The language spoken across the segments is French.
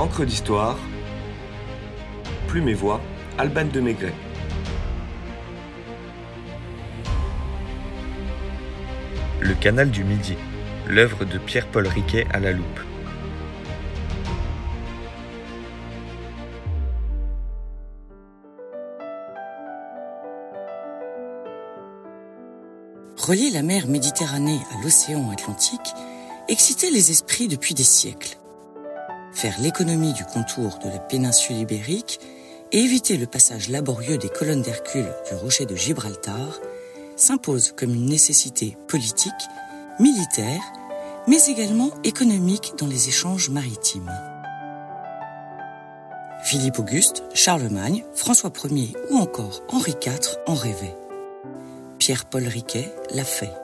Encre d'histoire, Plume et Voix, Alban de Maigret. Le canal du Midi, l'œuvre de Pierre-Paul Riquet à la loupe. Relier la mer Méditerranée à l'océan Atlantique excitait les esprits depuis des siècles. Faire l'économie du contour de la péninsule ibérique et éviter le passage laborieux des colonnes d'Hercule du rocher de Gibraltar s'impose comme une nécessité politique, militaire, mais également économique dans les échanges maritimes. Philippe Auguste, Charlemagne, François Ier ou encore Henri IV en rêvaient. Pierre-Paul Riquet l'a fait.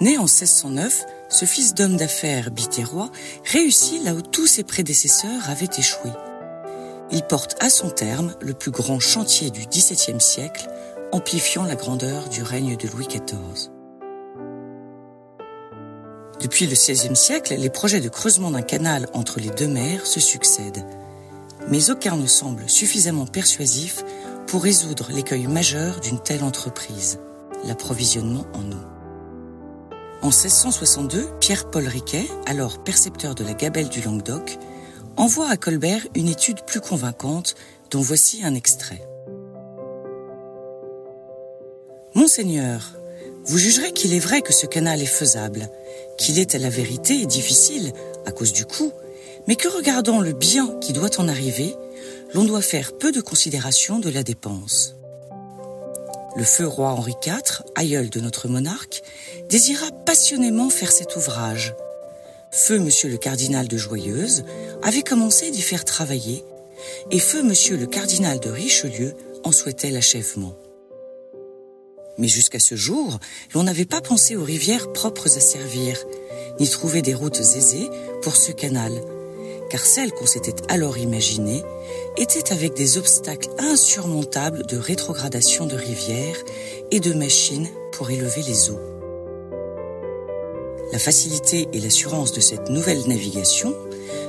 Né en 1609, ce fils d'homme d'affaires bitérois réussit là où tous ses prédécesseurs avaient échoué. Il porte à son terme le plus grand chantier du XVIIe siècle, amplifiant la grandeur du règne de Louis XIV. Depuis le XVIe siècle, les projets de creusement d'un canal entre les deux mers se succèdent, mais aucun ne semble suffisamment persuasif pour résoudre l'écueil majeur d'une telle entreprise, l'approvisionnement en eau. En 1662, Pierre-Paul Riquet, alors percepteur de la gabelle du Languedoc, envoie à Colbert une étude plus convaincante dont voici un extrait. Monseigneur, vous jugerez qu'il est vrai que ce canal est faisable, qu'il est à la vérité difficile à cause du coût, mais que regardant le bien qui doit en arriver, l'on doit faire peu de considération de la dépense. Le feu roi Henri IV, aïeul de notre monarque, désira passionnément faire cet ouvrage. Feu monsieur le cardinal de Joyeuse avait commencé d'y faire travailler, et feu monsieur le cardinal de Richelieu en souhaitait l'achèvement. Mais jusqu'à ce jour, l'on n'avait pas pensé aux rivières propres à servir, ni trouvé des routes aisées pour ce canal, car celles qu'on s'était alors imaginées étaient avec des obstacles insurmontables de rétrogradation de rivières et de machines pour élever les eaux. La facilité et l'assurance de cette nouvelle navigation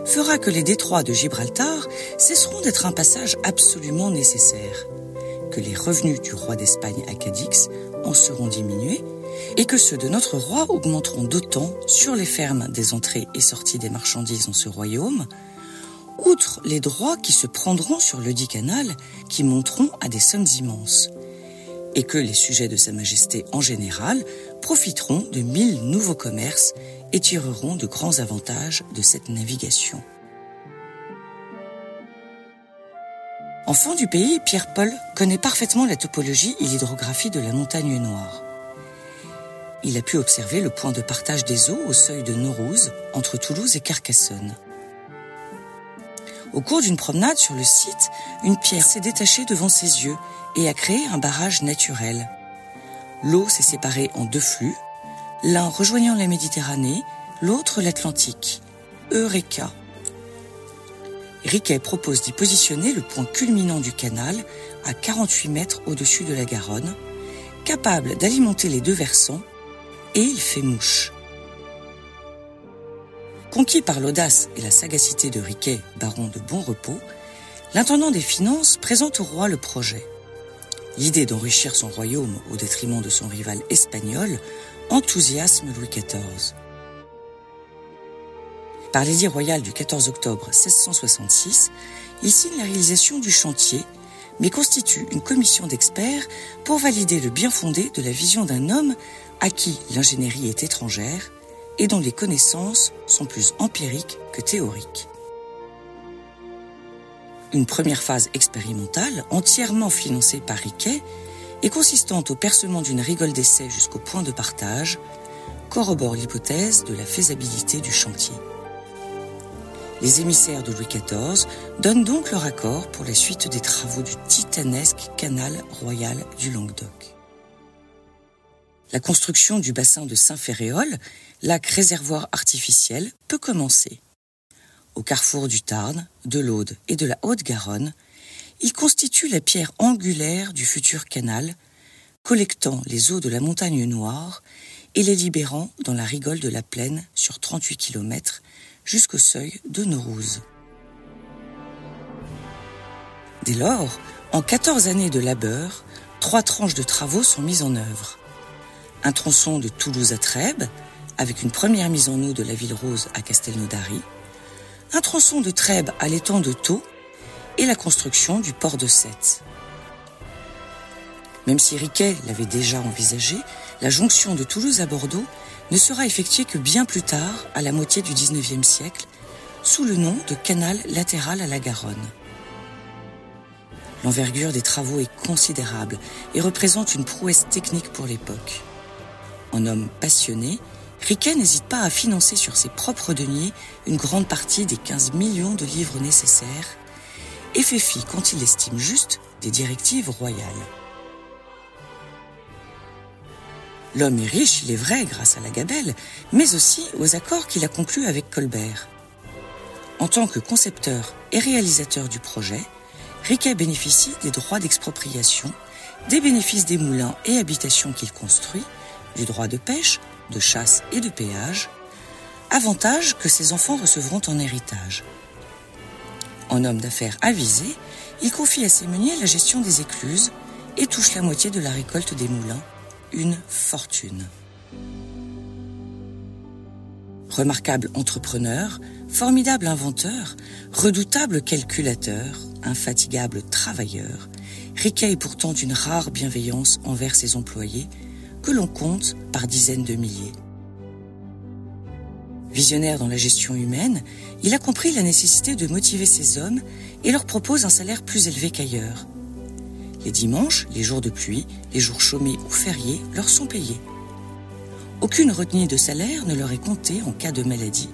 fera que les détroits de Gibraltar cesseront d'être un passage absolument nécessaire, que les revenus du roi d'Espagne à Cadix en seront diminués et que ceux de notre roi augmenteront d'autant sur les fermes des entrées et sorties des marchandises en ce royaume, outre les droits qui se prendront sur le dit canal, qui monteront à des sommes immenses, et que les sujets de Sa Majesté en général profiteront de mille nouveaux commerces et tireront de grands avantages de cette navigation. Enfant du pays, Pierre-Paul connaît parfaitement la topologie et l'hydrographie de la montagne noire. Il a pu observer le point de partage des eaux au seuil de Naurouse, entre Toulouse et Carcassonne. Au cours d'une promenade sur le site, une pierre s'est détachée devant ses yeux et a créé un barrage naturel. L'eau s'est séparée en deux flux, l'un rejoignant la Méditerranée, l'autre l'Atlantique. Eureka Riquet propose d'y positionner le point culminant du canal à 48 mètres au-dessus de la Garonne, capable d'alimenter les deux versants, et il fait mouche. Conquis par l'audace et la sagacité de Riquet, baron de Bon Repos, l'intendant des finances présente au roi le projet. L'idée d'enrichir son royaume au détriment de son rival espagnol enthousiasme Louis XIV. Par l'édit royal du 14 octobre 1666, il signe la réalisation du chantier, mais constitue une commission d'experts pour valider le bien fondé de la vision d'un homme à qui l'ingénierie est étrangère et dont les connaissances sont plus empiriques que théoriques. Une première phase expérimentale, entièrement financée par Riquet, et consistant au percement d'une rigole d'essai jusqu'au point de partage, corrobore l'hypothèse de la faisabilité du chantier. Les émissaires de Louis XIV donnent donc leur accord pour la suite des travaux du titanesque canal royal du Languedoc. La construction du bassin de Saint-Ferréol, lac réservoir artificiel, peut commencer. Au carrefour du Tarn, de l'Aude et de la Haute-Garonne, il constitue la pierre angulaire du futur canal, collectant les eaux de la montagne noire et les libérant dans la rigole de la plaine sur 38 km jusqu'au seuil de Naurouz. Dès lors, en 14 années de labeur, trois tranches de travaux sont mises en œuvre. Un tronçon de Toulouse à Trèbes, avec une première mise en eau de la ville rose à Castelnaudary, un tronçon de Trèbes à l'étang de Thau et la construction du port de Sète. Même si Riquet l'avait déjà envisagé, la jonction de Toulouse à Bordeaux ne sera effectuée que bien plus tard, à la moitié du XIXe siècle, sous le nom de canal latéral à la Garonne. L'envergure des travaux est considérable et représente une prouesse technique pour l'époque. En homme passionné, Riquet n'hésite pas à financer sur ses propres deniers une grande partie des 15 millions de livres nécessaires et fait fi, quand il estime juste, des directives royales. L'homme est riche, il est vrai, grâce à la gabelle, mais aussi aux accords qu'il a conclus avec Colbert. En tant que concepteur et réalisateur du projet, Riquet bénéficie des droits d'expropriation, des bénéfices des moulins et habitations qu'il construit, du droit de pêche, de chasse et de péage, avantages que ses enfants recevront en héritage. En homme d'affaires avisé, il confie à ses meuniers la gestion des écluses et touche la moitié de la récolte des moulins, une fortune. Remarquable entrepreneur, formidable inventeur, redoutable calculateur, infatigable travailleur, Riquet est pourtant d'une rare bienveillance envers ses employés, que l'on compte par dizaines de milliers. Visionnaire dans la gestion humaine, il a compris la nécessité de motiver ses hommes et leur propose un salaire plus élevé qu'ailleurs. Les dimanches, les jours de pluie, les jours chômés ou fériés leur sont payés. Aucune retenue de salaire ne leur est comptée en cas de maladie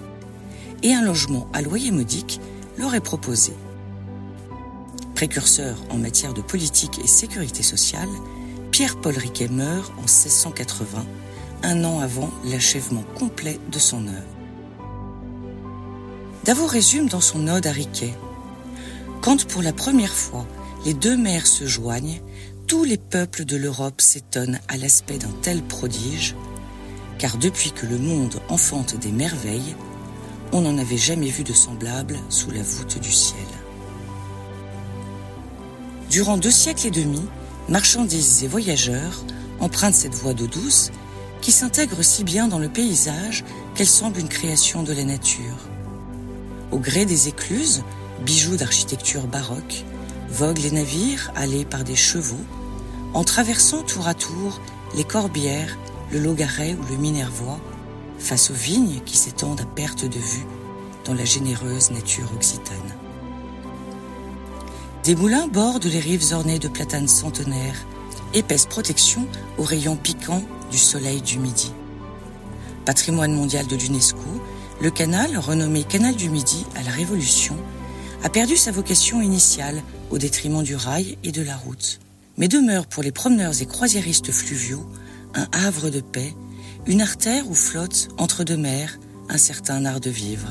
et un logement à loyer modique leur est proposé. Précurseur en matière de politique et sécurité sociale, Pierre-Paul Riquet meurt en 1680, un an avant l'achèvement complet de son œuvre. Davout résume dans son ode à Riquet Quand pour la première fois les deux mers se joignent, tous les peuples de l'Europe s'étonnent à l'aspect d'un tel prodige, car depuis que le monde enfante des merveilles, on n'en avait jamais vu de semblable sous la voûte du ciel. Durant deux siècles et demi, marchandises et voyageurs empruntent cette voie d'eau douce qui s'intègre si bien dans le paysage qu'elle semble une création de la nature. Au gré des écluses, bijoux d'architecture baroque, voguent les navires allés par des chevaux, en traversant tour à tour les Corbières, le Logaret ou le Minervois, face aux vignes qui s'étendent à perte de vue dans la généreuse nature occitane. Des moulins bordent les rives ornées de platanes centenaires, épaisse protection aux rayons piquants du soleil du midi. Patrimoine mondial de l'UNESCO, le canal, renommé Canal du Midi à la Révolution, a perdu sa vocation initiale au détriment du rail et de la route, mais demeure pour les promeneurs et croisiéristes fluviaux un havre de paix, une artère où flotte, entre deux mers, un certain art de vivre.